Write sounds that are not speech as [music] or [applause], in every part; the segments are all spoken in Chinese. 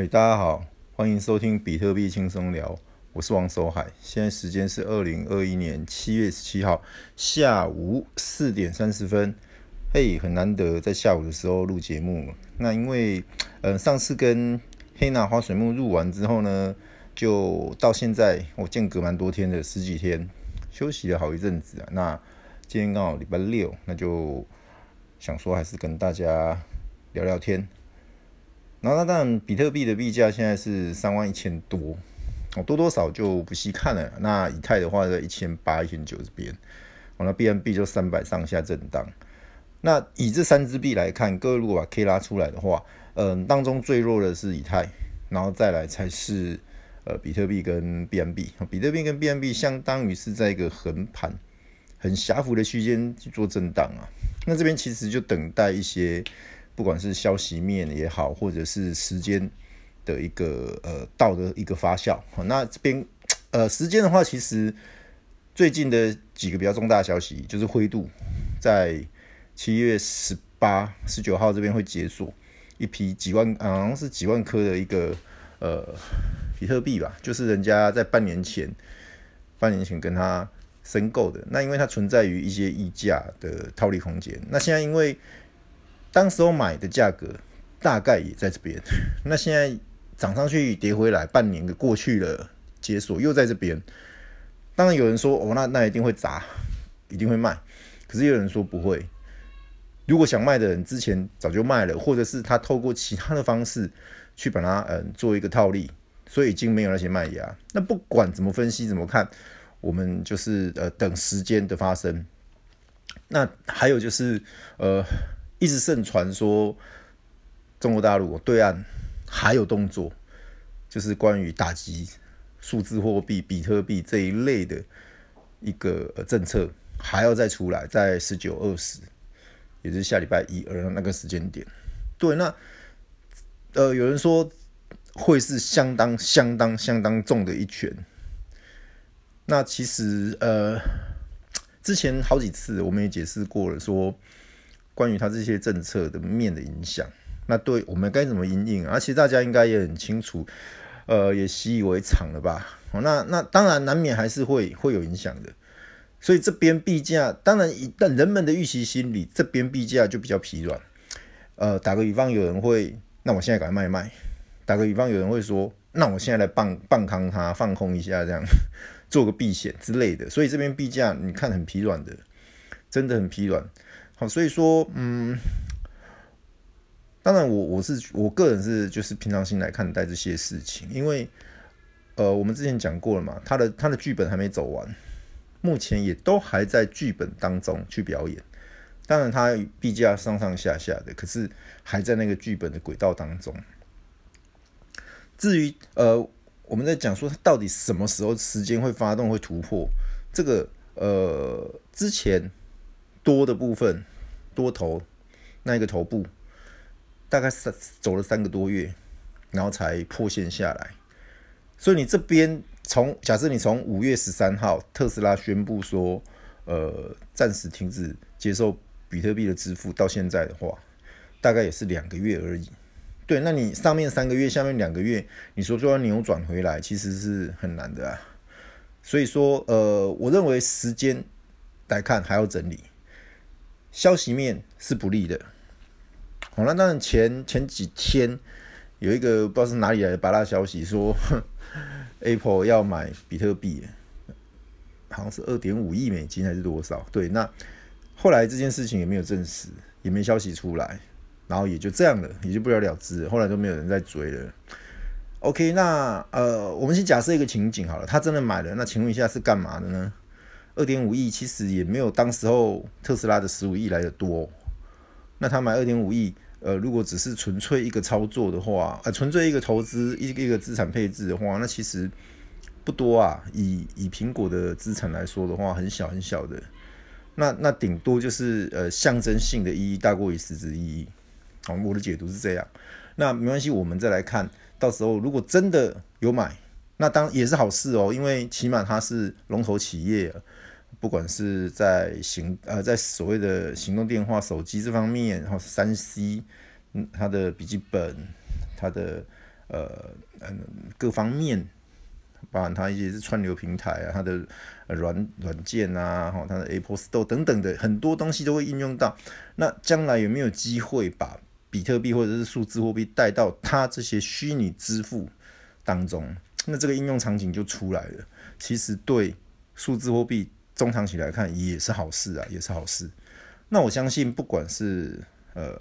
嘿大家好，欢迎收听比特币轻松聊，我是王守海。现在时间是二零二一年七月十七号下午四点三十分。嘿，很难得在下午的时候录节目。那因为，呃，上次跟黑娜花水木录完之后呢，就到现在我间隔蛮多天的，十几天休息了好一阵子啊。那今天刚好礼拜六，那就想说还是跟大家聊聊天。然后那当然，比特币的币价现在是三万一千多，哦，多多少就不细看了。那以太的话在一千八、一千九这边，完了 BNB 就三百上下震荡。那以这三支币来看，各位如果把 K 拉出来的话，嗯，当中最弱的是以太，然后再来才是呃比特币跟 BNB。比特币跟 BNB 相当于是在一个横盘、很狭幅的区间去做震荡啊。那这边其实就等待一些。不管是消息面也好，或者是时间的一个呃到的一个发酵，那这边呃时间的话，其实最近的几个比较重大消息就是灰度在七月十八、十九号这边会解锁一批几万，好像是几万颗的一个呃比特币吧，就是人家在半年前半年前跟他申购的，那因为它存在于一些溢价的套利空间，那现在因为当时候买的价格大概也在这边，[laughs] 那现在涨上去跌回来，半年的过去了，解锁又在这边。当然有人说哦，那那一定会砸，一定会卖。可是有人说不会。如果想卖的人之前早就卖了，或者是他透过其他的方式去把它嗯做一个套利，所以已经没有那些卖压。那不管怎么分析怎么看，我们就是呃等时间的发生。那还有就是呃。一直盛传说，中国大陆对岸还有动作，就是关于打击数字货币、比特币这一类的一个政策，还要再出来，在十九、二十，也就是下礼拜一二那个时间点。对，那呃，有人说会是相当、相当、相当重的一拳。那其实呃，之前好几次我们也解释过了，说。关于他这些政策的面的影响，那对我们该怎么因应？而且大家应该也很清楚，呃，也习以为常了吧？那那当然难免还是会会有影响的。所以这边币价，当然一旦人们的预期心理，这边币价就比较疲软。呃，打个比方，有人会，那我现在赶快卖卖。打个比方，有人会说，那我现在来棒棒康它，放空一下，这样 [laughs] 做个避险之类的。所以这边币价你看很疲软的，真的很疲软。好，所以说，嗯，当然我，我是我个人是就是平常心来看待这些事情，因为，呃，我们之前讲过了嘛，他的他的剧本还没走完，目前也都还在剧本当中去表演。当然，他毕竟要上上下下的，可是还在那个剧本的轨道当中。至于呃，我们在讲说他到底什么时候时间会发动会突破这个呃之前。多的部分，多头那一个头部，大概三走了三个多月，然后才破线下来。所以你这边从假设你从五月十三号特斯拉宣布说，呃，暂时停止接受比特币的支付，到现在的话，大概也是两个月而已。对，那你上面三个月，下面两个月，你说就要扭转回来，其实是很难的啊。所以说，呃，我认为时间来看还要整理。消息面是不利的，好，那当然前前几天有一个不知道是哪里来的八大消息说，[laughs] Apple 要买比特币，好像是二点五亿美金还是多少？对，那后来这件事情也没有证实，也没消息出来，然后也就这样了，也就不了了之，后来都没有人再追了。OK，那呃，我们先假设一个情景好了，他真的买了，那请问一下是干嘛的呢？二点五亿其实也没有当时候特斯拉的十五亿来的多，那他买二点五亿，呃，如果只是纯粹一个操作的话，呃，纯粹一个投资一个一个资产配置的话，那其实不多啊。以以苹果的资产来说的话，很小很小的，那那顶多就是呃象征性的意义大过于实质意义。好，我的解读是这样。那没关系，我们再来看到时候如果真的有买，那当也是好事哦，因为起码它是龙头企业。不管是在行呃，在所谓的行动电话、手机这方面，然后三 C，嗯，它的笔记本、它的呃嗯各方面，包含它一些是串流平台啊，它的软软件啊，哈，它的 Apple Store 等等的很多东西都会应用到。那将来有没有机会把比特币或者是数字货币带到它这些虚拟支付当中？那这个应用场景就出来了。其实对数字货币中长期来看也是好事啊，也是好事。那我相信，不管是呃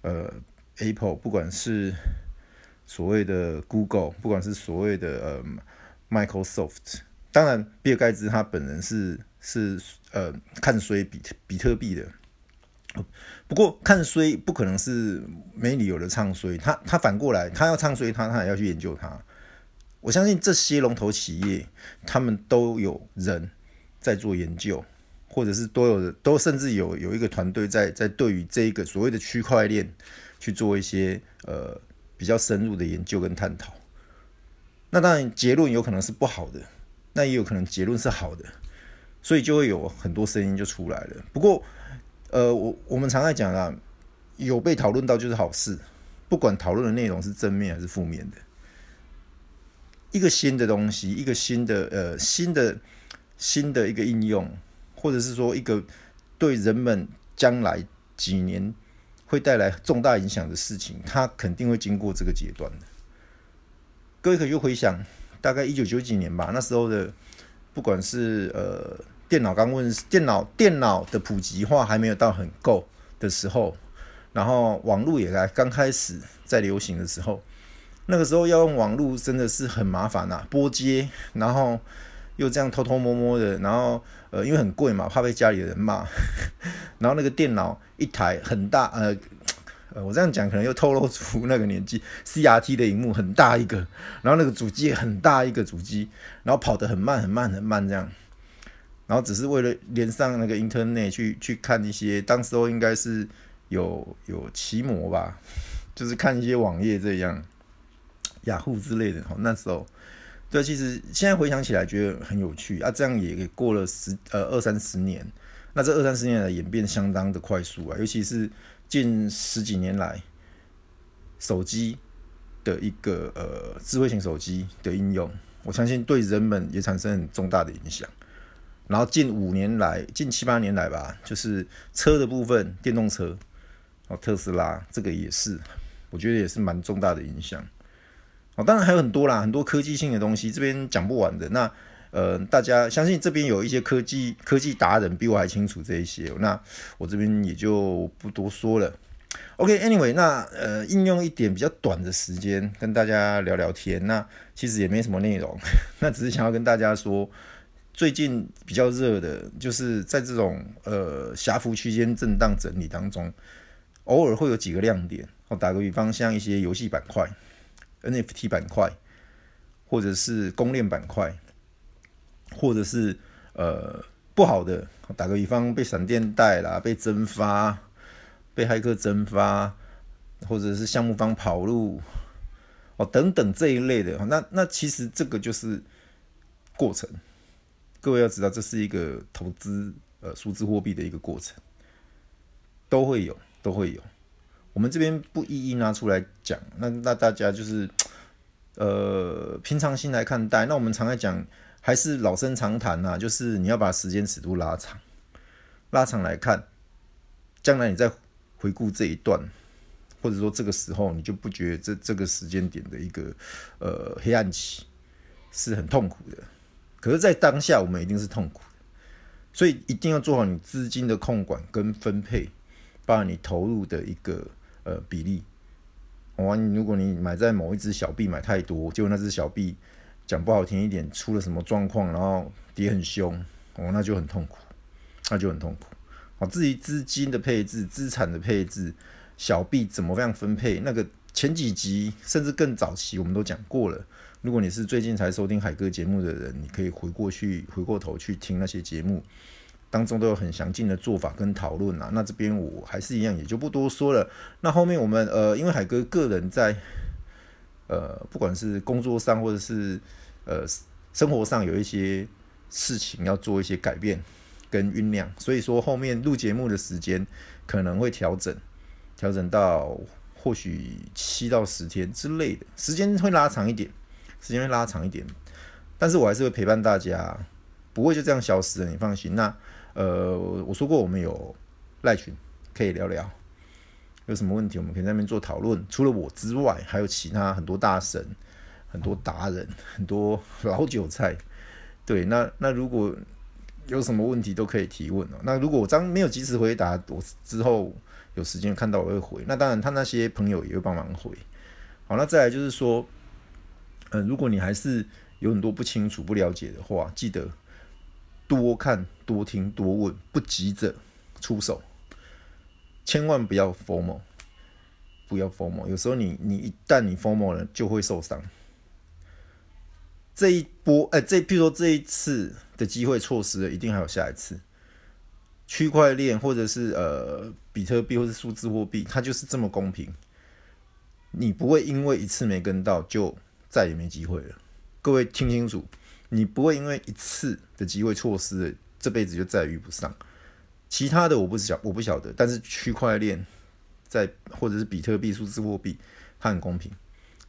呃 Apple，不管是所谓的 Google，不管是所谓的呃 Microsoft，当然比尔盖茨他本人是是呃看衰比比特币的。不过看衰不可能是没理由的唱衰，他他反过来他要唱衰他，他也要去研究它。我相信这些龙头企业，他们都有人在做研究，或者是都有都甚至有有一个团队在在对于这一个所谓的区块链去做一些呃比较深入的研究跟探讨。那当然结论有可能是不好的，那也有可能结论是好的，所以就会有很多声音就出来了。不过呃我我们常在讲啊，有被讨论到就是好事，不管讨论的内容是正面还是负面的。一个新的东西，一个新的呃新的新的一个应用，或者是说一个对人们将来几年会带来重大影响的事情，它肯定会经过这个阶段的。各位可以回想，大概一九九几年吧，那时候的不管是呃电脑刚问世，电脑电脑的普及化还没有到很够的时候，然后网络也来刚开始在流行的时候。那个时候要用网络真的是很麻烦呐，拨接，然后又这样偷偷摸摸的，然后呃，因为很贵嘛，怕被家里人骂，[laughs] 然后那个电脑一台很大，呃，呃，我这样讲可能又透露出那个年纪，CRT 的荧幕很大一个，然后那个主机很大一个主机，然后跑得很慢很慢很慢这样，然后只是为了连上那个 Internet 去去看一些，当时候应该是有有奇摩吧，就是看一些网页这样。雅虎之类的，那时候，对，其实现在回想起来觉得很有趣啊。这样也过了十呃二三十年，那这二三十年的演变相当的快速啊，尤其是近十几年来，手机的一个呃智慧型手机的应用，我相信对人们也产生很重大的影响。然后近五年来，近七八年来吧，就是车的部分，电动车哦，特斯拉这个也是，我觉得也是蛮重大的影响。哦，当然还有很多啦，很多科技性的东西，这边讲不完的。那呃，大家相信这边有一些科技科技达人比我还清楚这一些，那我这边也就不多说了。OK，Anyway，okay，那呃，应用一点比较短的时间跟大家聊聊天。那其实也没什么内容，[laughs] 那只是想要跟大家说，最近比较热的就是在这种呃狭幅区间震荡整理当中，偶尔会有几个亮点。我打个比方，像一些游戏板块。NFT 板块，或者是公链板块，或者是呃不好的，打个比方，被闪电带啦，被蒸发，被骇客蒸发，或者是项目方跑路，哦等等这一类的，那那其实这个就是过程。各位要知道，这是一个投资呃数字货币的一个过程，都会有，都会有。我们这边不一一拿出来讲，那那大家就是，呃，平常心来看待。那我们常来讲，还是老生常谈呐，就是你要把时间尺度拉长，拉长来看，将来你再回顾这一段，或者说这个时候，你就不觉得这这个时间点的一个呃黑暗期是很痛苦的。可是，在当下，我们一定是痛苦的，所以一定要做好你资金的控管跟分配，把你投入的一个。呃，比例，哦，如果你买在某一只小币买太多，结果那只小币讲不好听一点出了什么状况，然后跌很凶，哦，那就很痛苦，那就很痛苦。好，至于资金的配置、资产的配置、小币怎么样分配，那个前几集甚至更早期我们都讲过了。如果你是最近才收听海哥节目的人，你可以回过去、回过头去听那些节目。当中都有很详尽的做法跟讨论啊，那这边我还是一样，也就不多说了。那后面我们呃，因为海哥个人在呃，不管是工作上或者是呃生活上有一些事情要做一些改变跟酝酿，所以说后面录节目的时间可能会调整，调整到或许七到十天之类的，时间会拉长一点，时间会拉长一点，但是我还是会陪伴大家，不会就这样消失了，你放心。那呃，我说过我们有赖群可以聊聊，有什么问题我们可以在那边做讨论。除了我之外，还有其他很多大神、很多达人、很多老韭菜。对，那那如果有什么问题都可以提问哦。那如果我刚没有及时回答，我之后有时间看到我会回。那当然，他那些朋友也会帮忙回。好，那再来就是说，嗯、如果你还是有很多不清楚、不了解的话，记得多看、多听、多问，不急着出手，千万不要 FOMO，不要 FOMO。有时候你你一旦你 formal 了，就会受伤。这一波，哎、这譬如说这一次的机会错失了，一定还有下一次。区块链或者是呃比特币或者数字货币，它就是这么公平，你不会因为一次没跟到就再也没机会了。各位听清楚，你不会因为一次的机会错失了，这辈子就再也遇不上。其他的我不晓我不晓得，但是区块链在或者是比特币、数字货币，它很公平，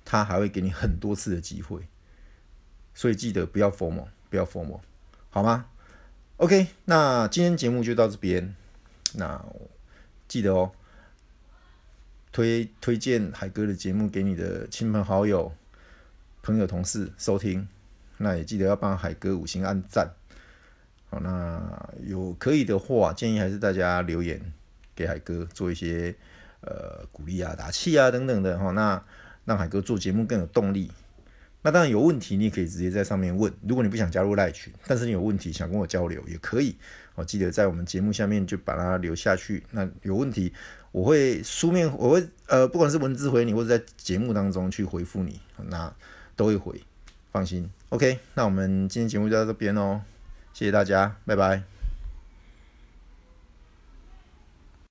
它还会给你很多次的机会。所以记得不要 FOMO，不要 FOMO，好吗？OK，那今天节目就到这边。那记得哦，推推荐海哥的节目给你的亲朋好友、朋友、同事收听。那也记得要帮海哥五星按赞。好，那有可以的话，建议还是大家留言给海哥做一些呃鼓励啊、打气啊等等的哈。那让海哥做节目更有动力。那当然有问题，你也可以直接在上面问。如果你不想加入赖群，但是你有问题想跟我交流，也可以。我记得在我们节目下面就把它留下去。那有问题，我会书面，我会呃，不管是文字回你，或者在节目当中去回复你，那都会回，放心。OK，那我们今天节目就到这边哦，谢谢大家，拜拜。